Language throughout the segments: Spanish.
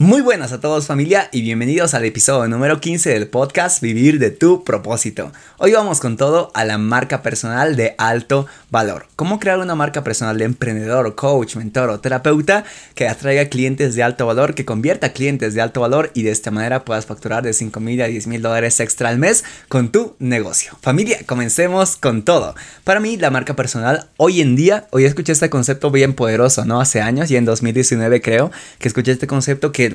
Muy buenas a todos familia y bienvenidos al episodio número 15 del podcast Vivir de tu propósito. Hoy vamos con todo a la marca personal de alto valor. Cómo crear una marca personal de emprendedor, coach, mentor o terapeuta que atraiga clientes de alto valor, que convierta clientes de alto valor y de esta manera puedas facturar de 5 mil a 10 mil dólares extra al mes con tu negocio. Familia, comencemos con todo. Para mí la marca personal hoy en día, hoy escuché este concepto bien poderoso, ¿no? Hace años y en 2019 creo que escuché este concepto que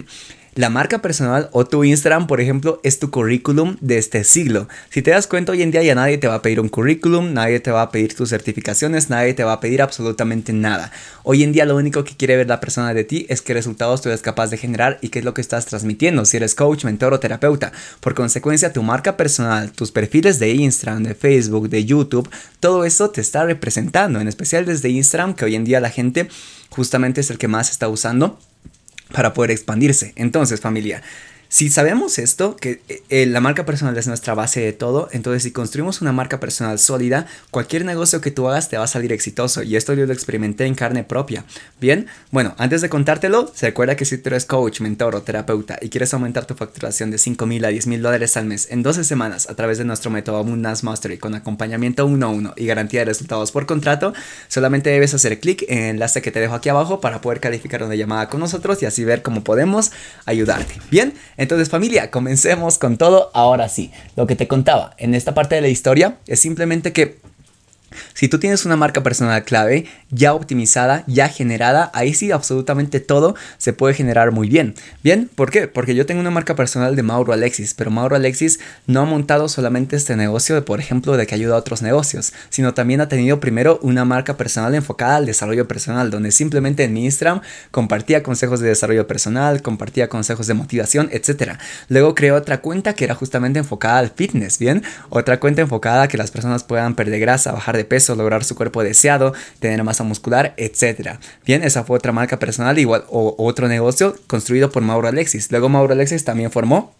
la marca personal o tu Instagram, por ejemplo, es tu currículum de este siglo. Si te das cuenta, hoy en día ya nadie te va a pedir un currículum, nadie te va a pedir tus certificaciones, nadie te va a pedir absolutamente nada. Hoy en día lo único que quiere ver la persona de ti es qué resultados tú eres capaz de generar y qué es lo que estás transmitiendo, si eres coach, mentor o terapeuta. Por consecuencia, tu marca personal, tus perfiles de Instagram, de Facebook, de YouTube, todo eso te está representando, en especial desde Instagram, que hoy en día la gente justamente es el que más está usando para poder expandirse. Entonces, familia, si sabemos esto, que eh, eh, la marca personal es nuestra base de todo, entonces si construimos una marca personal sólida, cualquier negocio que tú hagas te va a salir exitoso. Y esto yo lo experimenté en carne propia. Bien, bueno, antes de contártelo, se recuerda que si tú eres coach, mentor o terapeuta y quieres aumentar tu facturación de 5 mil a 10 mil dólares al mes en 12 semanas a través de nuestro método Abundance Mastery con acompañamiento uno a uno y garantía de resultados por contrato, solamente debes hacer clic en el enlace que te dejo aquí abajo para poder calificar una llamada con nosotros y así ver cómo podemos ayudarte. Bien, entonces familia, comencemos con todo ahora sí. Lo que te contaba en esta parte de la historia es simplemente que si tú tienes una marca personal clave ya optimizada, ya generada, ahí sí absolutamente todo se puede generar muy bien. Bien, ¿por qué? Porque yo tengo una marca personal de Mauro Alexis, pero Mauro Alexis no ha montado solamente este negocio de, por ejemplo, de que ayuda a otros negocios, sino también ha tenido primero una marca personal enfocada al desarrollo personal, donde simplemente en mi Instagram compartía consejos de desarrollo personal, compartía consejos de motivación, etc. Luego creó otra cuenta que era justamente enfocada al fitness, ¿bien? Otra cuenta enfocada a que las personas puedan perder grasa, bajar de peso, lograr su cuerpo deseado, tener masa muscular, etc. Bien, esa fue otra marca personal, igual o otro negocio construido por Mauro Alexis. Luego Mauro Alexis también formó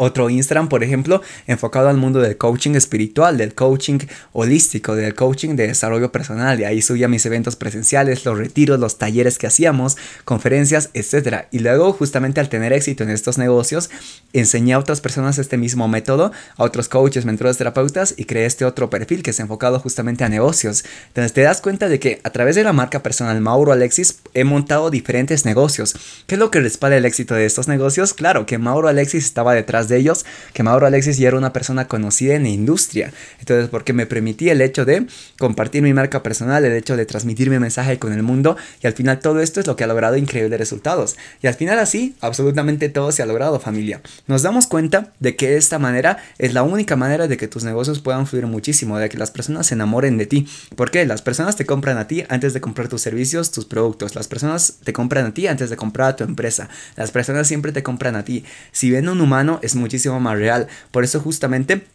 otro Instagram, por ejemplo, enfocado al mundo del coaching espiritual, del coaching holístico, del coaching de desarrollo personal. Y ahí subía mis eventos presenciales, los retiros, los talleres que hacíamos, conferencias, etc. Y luego, justamente al tener éxito en estos negocios, enseñé a otras personas este mismo método, a otros coaches, mentores, terapeutas, y creé este otro perfil que es enfocado justamente a negocios. Entonces te das cuenta de que a través de la marca personal Mauro Alexis he montado diferentes negocios. ¿Qué es lo que respalda el éxito de estos negocios? Claro que Mauro Alexis estaba detrás de ellos, que Mauro Alexis ya era una persona conocida en la industria. Entonces, porque me permití el hecho de compartir mi marca personal, el hecho de transmitir mi mensaje con el mundo, y al final todo esto es lo que ha logrado increíbles resultados. Y al final así, absolutamente todo se ha logrado, familia. Nos damos cuenta de que esta manera es la única manera de que tus negocios puedan fluir muchísimo, de que las personas se enamoren de ti. porque Las personas te compran a ti antes de comprar tus servicios, tus productos. Las personas te compran a ti antes de comprar a tu empresa. Las personas siempre te compran a ti. Si ven un humano, es muchísimo más real. Por eso justamente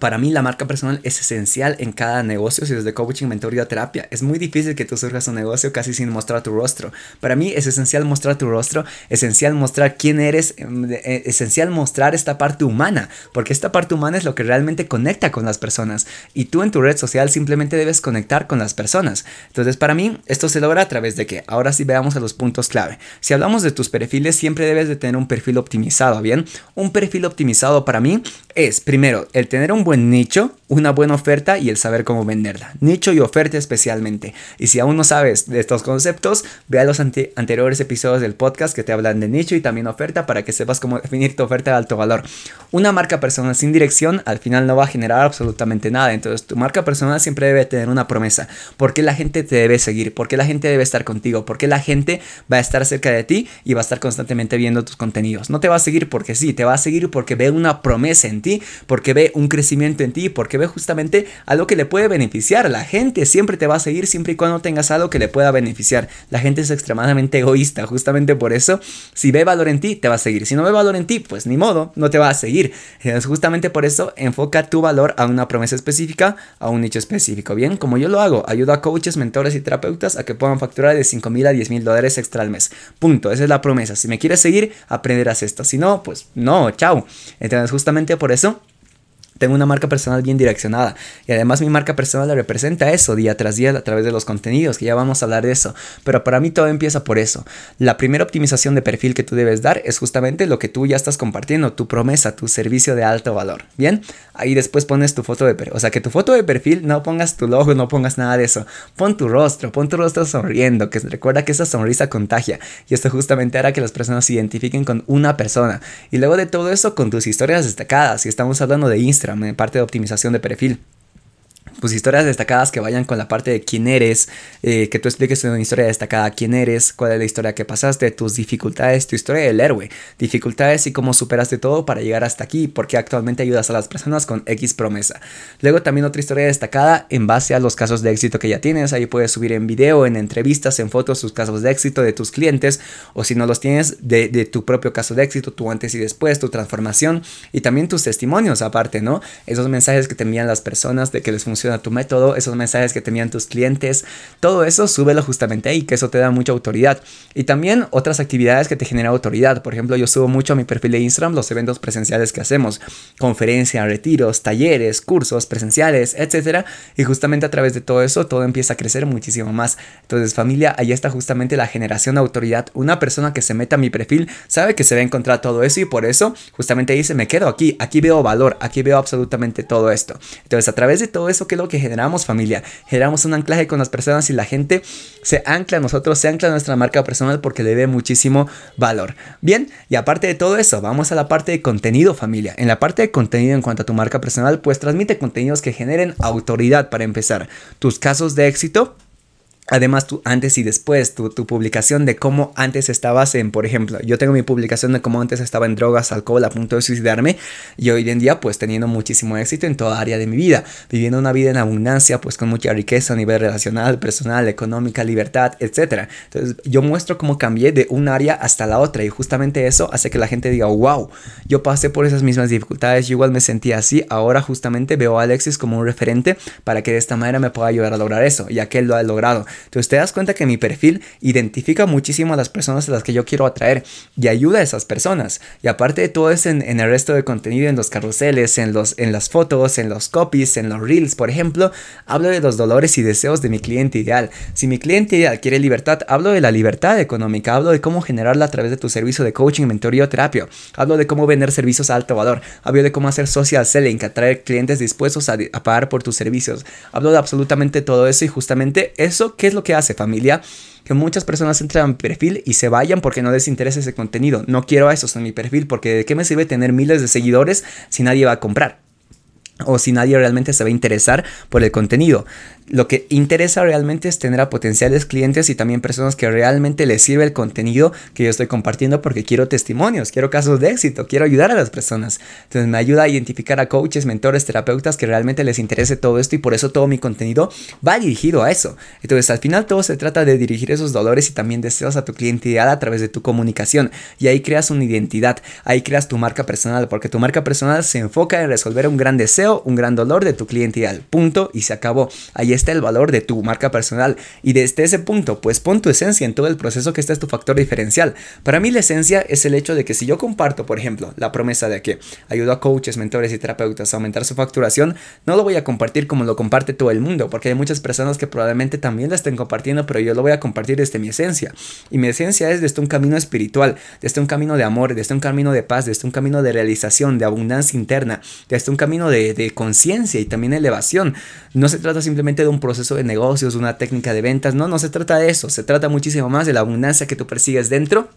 para mí la marca personal es esencial en cada negocio, si es de coaching, mentoría o terapia. Es muy difícil que tú surjas un negocio casi sin mostrar tu rostro. Para mí es esencial mostrar tu rostro, esencial mostrar quién eres, em, eh, esencial mostrar esta parte humana, porque esta parte humana es lo que realmente conecta con las personas. Y tú en tu red social simplemente debes conectar con las personas. Entonces para mí esto se logra a través de que, ahora sí veamos a los puntos clave. Si hablamos de tus perfiles, siempre debes de tener un perfil optimizado, ¿bien? Un perfil optimizado para mí es, primero, el tener un buen nicho, una buena oferta y el saber cómo venderla. Nicho y oferta especialmente. Y si aún no sabes de estos conceptos, ve a los anteriores episodios del podcast que te hablan de nicho y también oferta para que sepas cómo definir tu oferta de alto valor. Una marca personal sin dirección al final no va a generar absolutamente nada. Entonces tu marca personal siempre debe tener una promesa. ¿Por qué la gente te debe seguir? ¿Por qué la gente debe estar contigo? ¿Por qué la gente va a estar cerca de ti y va a estar constantemente viendo tus contenidos? No te va a seguir porque sí, te va a seguir porque ve una promesa en ti, porque ve un crecimiento en ti, porque ve justamente algo que le puede beneficiar. La gente siempre te va a seguir siempre y cuando tengas algo que le pueda beneficiar. La gente es extremadamente egoísta, justamente por eso, si ve valor en ti, te va a seguir. Si no ve valor en ti, pues ni modo, no te va a seguir. Es justamente por eso, enfoca tu valor a una promesa específica, a un nicho específico. Bien, como yo lo hago, ayudo a coaches, mentores y terapeutas a que puedan facturar de 5 mil a 10 mil dólares extra al mes. Punto, esa es la promesa. Si me quieres seguir, aprenderás esto. Si no, pues no, chao. Entonces, justamente por eso tengo una marca personal bien direccionada y además mi marca personal representa eso día tras día a través de los contenidos, que ya vamos a hablar de eso. Pero para mí todo empieza por eso. La primera optimización de perfil que tú debes dar es justamente lo que tú ya estás compartiendo, tu promesa, tu servicio de alto valor. Bien, ahí después pones tu foto de perfil. O sea, que tu foto de perfil no pongas tu logo, no pongas nada de eso. Pon tu rostro, pon tu rostro sonriendo, que recuerda que esa sonrisa contagia. Y esto justamente hará que las personas se identifiquen con una persona. Y luego de todo eso, con tus historias destacadas. Si estamos hablando de Instagram, en parte de optimización de perfil pues historias destacadas que vayan con la parte de quién eres, eh, que tú expliques una historia destacada, quién eres, cuál es la historia que pasaste, tus dificultades, tu historia del héroe, dificultades y cómo superaste todo para llegar hasta aquí, porque actualmente ayudas a las personas con X promesa. Luego también otra historia destacada en base a los casos de éxito que ya tienes, ahí puedes subir en video, en entrevistas, en fotos tus casos de éxito de tus clientes, o si no los tienes, de, de tu propio caso de éxito, tu antes y después, tu transformación, y también tus testimonios aparte, ¿no? Esos mensajes que te envían las personas de que les funciona a tu método, esos mensajes que tenían tus clientes, todo eso súbelo justamente ahí, que eso te da mucha autoridad. Y también otras actividades que te generan autoridad. Por ejemplo, yo subo mucho a mi perfil de Instagram los eventos presenciales que hacemos, conferencias, retiros, talleres, cursos presenciales, etcétera. Y justamente a través de todo eso, todo empieza a crecer muchísimo más. Entonces, familia, ahí está justamente la generación de autoridad. Una persona que se meta a mi perfil sabe que se va a encontrar todo eso y por eso justamente dice, me quedo aquí, aquí veo valor, aquí veo absolutamente todo esto. Entonces, a través de todo eso, que lo que generamos familia, generamos un anclaje con las personas y la gente se ancla a nosotros, se ancla a nuestra marca personal porque le ve muchísimo valor. Bien, y aparte de todo eso, vamos a la parte de contenido familia. En la parte de contenido en cuanto a tu marca personal, pues transmite contenidos que generen autoridad para empezar. Tus casos de éxito Además, tú antes y después, tu, tu, publicación de cómo antes estabas en, por ejemplo, yo tengo mi publicación de cómo antes estaba en drogas, alcohol, a punto de suicidarme, y hoy en día, pues teniendo muchísimo éxito en toda área de mi vida, viviendo una vida en abundancia, pues con mucha riqueza a nivel relacional, personal, económica, libertad, etc. Entonces, yo muestro cómo cambié de un área hasta la otra, y justamente eso hace que la gente diga, wow, yo pasé por esas mismas dificultades, yo igual me sentía así, ahora justamente veo a Alexis como un referente para que de esta manera me pueda ayudar a lograr eso, ya que él lo ha logrado. Entonces te das cuenta que mi perfil identifica muchísimo a las personas a las que yo quiero atraer y ayuda a esas personas. Y aparte de todo eso en, el resto de contenido, en los carruseles, en, los, en las fotos, en los copies, en los reels, por ejemplo, hablo de los dolores y deseos de mi cliente ideal. Si mi cliente ideal quiere libertad, hablo de la libertad económica, hablo de cómo generarla a través de tu servicio de coaching, mentoría o terapia. Hablo de cómo vender servicios a alto valor. Hablo de cómo hacer social selling, atraer clientes dispuestos a, a pagar por tus servicios. Hablo de absolutamente todo eso y justamente eso, ¿qué es lo que hace familia? Que muchas personas entran a mi perfil y se vayan porque no les interesa ese contenido. No quiero a esos en mi perfil porque ¿de qué me sirve tener miles de seguidores si nadie va a comprar? o si nadie realmente se va a interesar por el contenido. Lo que interesa realmente es tener a potenciales clientes y también personas que realmente les sirve el contenido que yo estoy compartiendo porque quiero testimonios, quiero casos de éxito, quiero ayudar a las personas. Entonces me ayuda a identificar a coaches, mentores, terapeutas que realmente les interese todo esto y por eso todo mi contenido va dirigido a eso. Entonces al final todo se trata de dirigir esos dolores y también deseos a tu cliente ideal a través de tu comunicación y ahí creas una identidad, ahí creas tu marca personal porque tu marca personal se enfoca en resolver un gran deseo un gran dolor de tu cliente ideal. Punto y se acabó. Ahí está el valor de tu marca personal. Y desde ese punto, pues pon tu esencia en todo el proceso que este es tu factor diferencial. Para mí la esencia es el hecho de que si yo comparto, por ejemplo, la promesa de que ayudo a coaches, mentores y terapeutas a aumentar su facturación, no lo voy a compartir como lo comparte todo el mundo, porque hay muchas personas que probablemente también la estén compartiendo, pero yo lo voy a compartir desde mi esencia. Y mi esencia es desde un camino espiritual, desde un camino de amor, desde un camino de paz, desde un camino de realización, de abundancia interna, desde un camino de, de conciencia y también elevación. No se trata simplemente de un proceso de negocios, una técnica de ventas, no, no se trata de eso, se trata muchísimo más de la abundancia que tú persigues dentro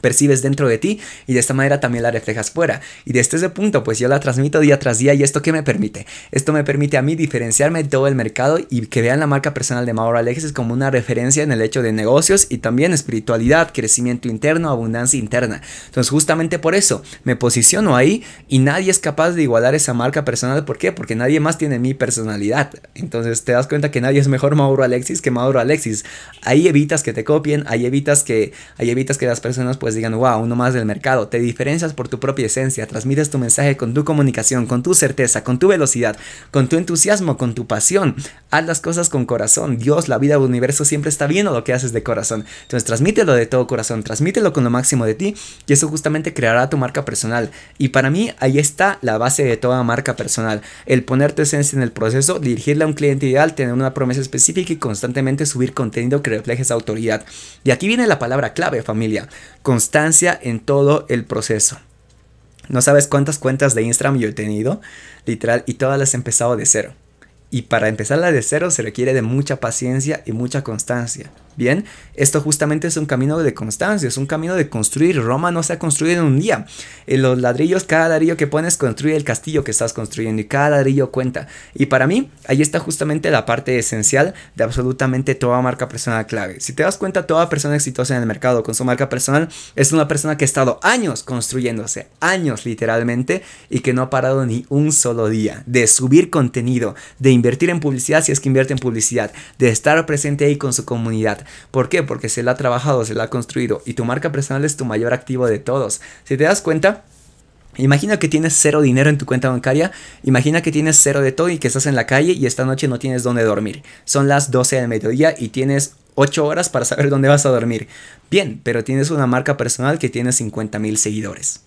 percibes dentro de ti y de esta manera también la reflejas fuera. Y desde ese punto, pues yo la transmito día tras día y esto que me permite? Esto me permite a mí diferenciarme de todo el mercado y que vean la marca personal de Mauro Alexis como una referencia en el hecho de negocios y también espiritualidad, crecimiento interno, abundancia interna. Entonces justamente por eso me posiciono ahí y nadie es capaz de igualar esa marca personal. ¿Por qué? Porque nadie más tiene mi personalidad. Entonces te das cuenta que nadie es mejor Mauro Alexis que Mauro Alexis. Ahí evitas que te copien, ahí evitas que, ahí evitas que las personas pues digan, wow, uno más del mercado. Te diferencias por tu propia esencia, transmites tu mensaje con tu comunicación, con tu certeza, con tu velocidad, con tu entusiasmo, con tu pasión. Haz las cosas con corazón. Dios, la vida, el universo siempre está viendo lo que haces de corazón. Entonces transmítelo de todo corazón, transmítelo con lo máximo de ti y eso justamente creará tu marca personal. Y para mí ahí está la base de toda marca personal. El poner tu esencia en el proceso, dirigirle a un cliente ideal, tener una promesa específica y constantemente subir contenido que refleje esa autoridad. Y aquí viene la palabra clave, familia. Constancia en todo el proceso. No sabes cuántas cuentas de Instagram yo he tenido, literal, y todas las he empezado de cero. Y para empezar la de cero se requiere de mucha paciencia y mucha constancia. Bien, esto justamente es un camino de constancia, es un camino de construir. Roma no se ha construido en un día. En los ladrillos, cada ladrillo que pones construye el castillo que estás construyendo y cada ladrillo cuenta. Y para mí, ahí está justamente la parte esencial de absolutamente toda marca personal clave. Si te das cuenta, toda persona exitosa en el mercado con su marca personal es una persona que ha estado años construyéndose, años literalmente, y que no ha parado ni un solo día de subir contenido, de invertir en publicidad si es que invierte en publicidad, de estar presente ahí con su comunidad ¿Por qué? Porque se la ha trabajado, se la ha construido y tu marca personal es tu mayor activo de todos. Si te das cuenta, Imagina que tienes cero dinero en tu cuenta bancaria, imagina que tienes cero de todo y que estás en la calle y esta noche no tienes dónde dormir. Son las 12 del mediodía y tienes 8 horas para saber dónde vas a dormir. Bien, pero tienes una marca personal que tiene 50 mil seguidores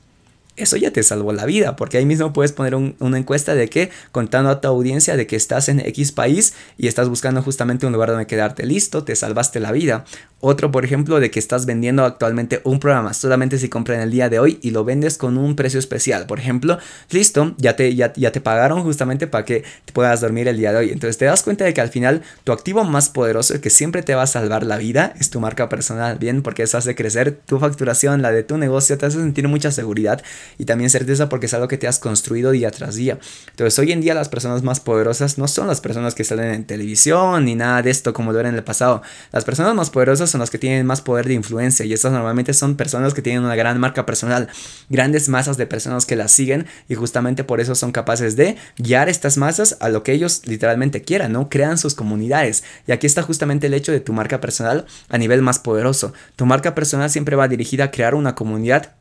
eso ya te salvó la vida, porque ahí mismo puedes poner una encuesta de que, contando a tu audiencia de que estás en X país y estás buscando justamente un lugar donde quedarte listo, te salvaste la vida. Otro, por ejemplo, de que estás vendiendo actualmente un programa solamente si compran el día de hoy y lo vendes con un precio especial. Por ejemplo, listo, ya te, ya, ya te pagaron justamente para que te puedas dormir el día de hoy. Entonces te das cuenta de que al final tu activo más poderoso, el que siempre te va a salvar la vida, es tu marca personal, ¿bien? Porque eso hace crecer tu facturación, la de tu negocio, te hace sentir mucha seguridad y también certeza porque es algo que te has construido día tras día. Entonces hoy en día las personas más poderosas no son las personas que salen en televisión ni nada de esto como lo era en el pasado. Las personas más poderosas son las que tienen más poder de influencia y estas normalmente son personas que tienen una gran marca personal, grandes masas de personas que las siguen y justamente por eso son capaces de guiar estas masas a lo que ellos literalmente quieran, ¿no? Crean sus comunidades. Y aquí está justamente el hecho de tu marca personal a nivel más poderoso. Tu marca personal siempre va dirigida a crear una comunidad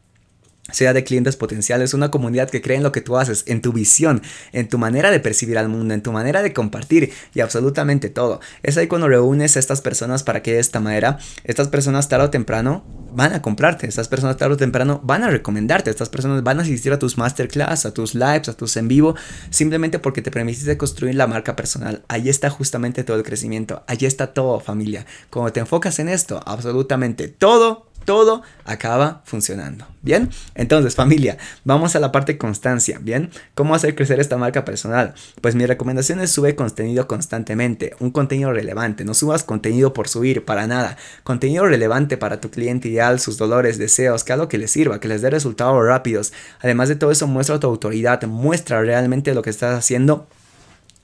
sea de clientes potenciales, una comunidad que cree en lo que tú haces, en tu visión, en tu manera de percibir al mundo, en tu manera de compartir y absolutamente todo. Es ahí cuando reúnes a estas personas para que de esta manera, estas personas tarde o temprano van a comprarte, estas personas tarde o temprano van a recomendarte, estas personas van a asistir a tus masterclass, a tus lives, a tus en vivo, simplemente porque te permitiste construir la marca personal. Ahí está justamente todo el crecimiento, ahí está todo familia. Cuando te enfocas en esto, absolutamente todo todo acaba funcionando. Bien, entonces familia, vamos a la parte constancia. Bien, ¿cómo hacer crecer esta marca personal? Pues mi recomendación es sube contenido constantemente, un contenido relevante. No subas contenido por subir, para nada. Contenido relevante para tu cliente ideal, sus dolores, deseos, que algo que les sirva, que les dé resultados rápidos. Además de todo eso, muestra tu autoridad, muestra realmente lo que estás haciendo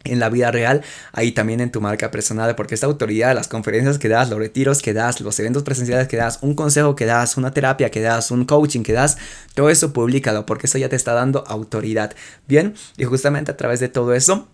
en la vida real, ahí también en tu marca personal, porque esta autoridad, las conferencias que das, los retiros que das, los eventos presenciales que das, un consejo que das, una terapia que das, un coaching que das, todo eso públicalo, porque eso ya te está dando autoridad. Bien, y justamente a través de todo eso,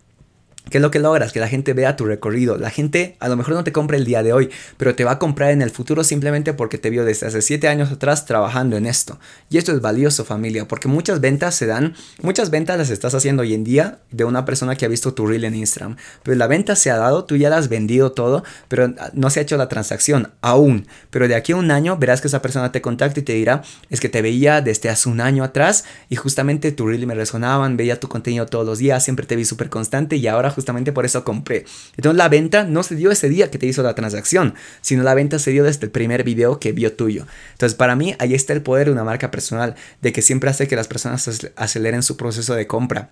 ¿Qué es lo que logras? Que la gente vea tu recorrido. La gente a lo mejor no te compra el día de hoy, pero te va a comprar en el futuro simplemente porque te vio desde hace 7 años atrás trabajando en esto. Y esto es valioso familia, porque muchas ventas se dan, muchas ventas las estás haciendo hoy en día de una persona que ha visto tu reel en Instagram. Pero la venta se ha dado, tú ya la has vendido todo, pero no se ha hecho la transacción aún. Pero de aquí a un año verás que esa persona te contacta y te dirá, es que te veía desde hace un año atrás y justamente tu reel me resonaban, veía tu contenido todos los días, siempre te vi súper constante y ahora justamente por eso compré. Entonces la venta no se dio ese día que te hizo la transacción, sino la venta se dio desde el primer video que vio tuyo. Entonces para mí ahí está el poder de una marca personal, de que siempre hace que las personas aceleren su proceso de compra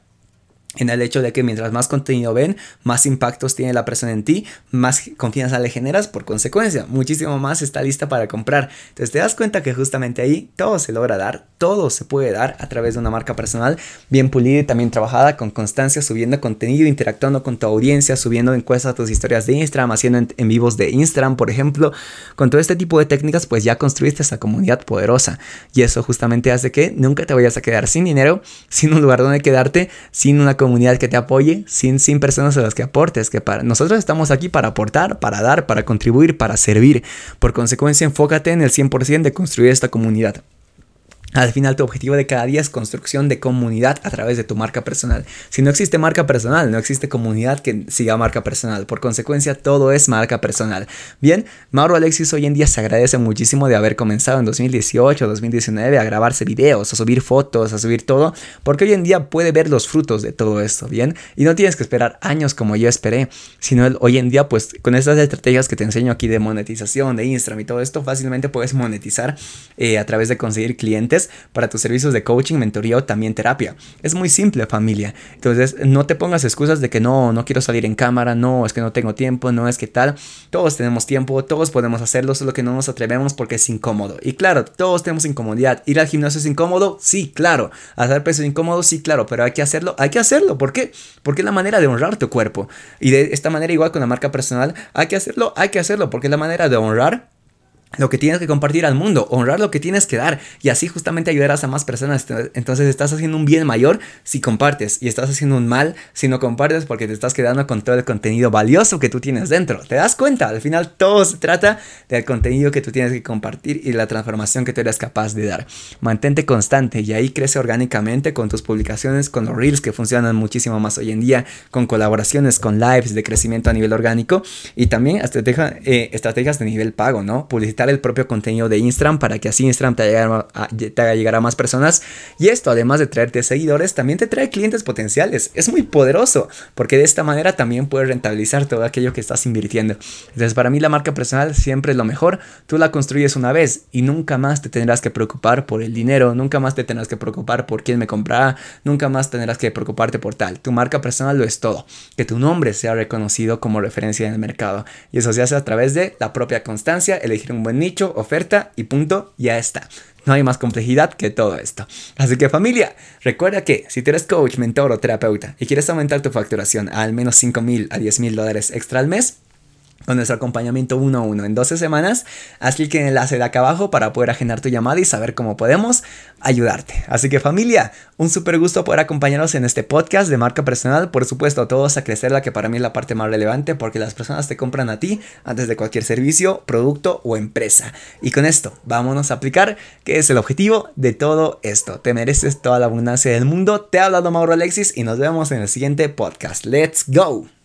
en el hecho de que mientras más contenido ven, más impactos tiene la persona en ti, más confianza le generas, por consecuencia, muchísimo más está lista para comprar. Entonces te das cuenta que justamente ahí todo se logra dar, todo se puede dar a través de una marca personal bien pulida y también trabajada con constancia, subiendo contenido, interactuando con tu audiencia, subiendo encuestas a tus historias de Instagram, haciendo en, vivos de Instagram, por ejemplo. Con todo este tipo de técnicas, pues ya construiste esa comunidad poderosa y eso justamente hace que nunca te vayas a quedar sin dinero, sin un lugar donde quedarte, sin una comunidad comunidad que te apoye, sin, sin personas a las que aportes, que para nosotros estamos aquí para aportar, para dar, para contribuir, para servir. Por consecuencia, enfócate en el 100% de construir esta comunidad. Al final tu objetivo de cada día es construcción de comunidad a través de tu marca personal. Si no existe marca personal, no existe comunidad que siga marca personal. Por consecuencia, todo es marca personal. Bien, Mauro Alexis hoy en día se agradece muchísimo de haber comenzado en 2018, 2019 a grabarse videos, a subir fotos, a subir todo, porque hoy en día puede ver los frutos de todo esto, ¿bien? Y no tienes que esperar años como yo esperé, sino hoy en día pues con estas estrategias que te enseño aquí de monetización, de Instagram y todo esto, fácilmente puedes monetizar eh, a través de conseguir clientes para tus servicios de coaching, mentoría o también terapia. Es muy simple familia. Entonces no te pongas excusas de que no, no quiero salir en cámara, no, es que no tengo tiempo, no es que tal. Todos tenemos tiempo, todos podemos hacerlo, solo que no nos atrevemos porque es incómodo. Y claro, todos tenemos incomodidad. ¿Ir al gimnasio es incómodo? Sí, claro. ¿Hacer peso es incómodo? Sí, claro. Pero hay que hacerlo, hay que hacerlo. ¿Por qué? Porque es la manera de honrar tu cuerpo. Y de esta manera igual con la marca personal, hay que hacerlo, hay que hacerlo porque es la manera de honrar lo que tienes que compartir al mundo, honrar lo que tienes que dar y así justamente ayudarás a más personas. Entonces estás haciendo un bien mayor si compartes y estás haciendo un mal si no compartes porque te estás quedando con todo el contenido valioso que tú tienes dentro. ¿Te das cuenta? Al final todo se trata del contenido que tú tienes que compartir y la transformación que tú eres capaz de dar. Mantente constante y ahí crece orgánicamente con tus publicaciones, con los reels que funcionan muchísimo más hoy en día, con colaboraciones, con lives de crecimiento a nivel orgánico y también eh, estrategias de nivel pago, ¿no? El propio contenido de Instagram para que así Instagram te haga, te haga llegar a más personas. Y esto, además de traerte seguidores, también te trae clientes potenciales. Es muy poderoso porque de esta manera también puedes rentabilizar todo aquello que estás invirtiendo. Entonces, para mí la marca personal siempre es lo mejor. Tú la construyes una vez y nunca más te tendrás que preocupar por el dinero, nunca más te tendrás que preocupar por quién me comprará, nunca más tendrás que preocuparte por tal. Tu marca personal lo es todo. Que tu nombre sea reconocido como referencia en el mercado. Y eso se hace a través de la propia constancia, elegir un buen nicho, oferta y punto, ya está. No hay más complejidad que todo esto. Así que familia, recuerda que si tú eres coach, mentor o terapeuta y quieres aumentar tu facturación a al menos 5 mil a 10 mil dólares extra al mes, con nuestro acompañamiento uno a uno en 12 semanas. En el enlace de acá abajo para poder agendar tu llamada y saber cómo podemos ayudarte. Así que familia, un súper gusto poder acompañarnos en este podcast de marca personal. Por supuesto, todos a crecer, la que para mí es la parte más relevante porque las personas te compran a ti antes de cualquier servicio, producto o empresa. Y con esto, vámonos a aplicar qué es el objetivo de todo esto. Te mereces toda la abundancia del mundo. Te ha hablado Mauro Alexis y nos vemos en el siguiente podcast. Let's go.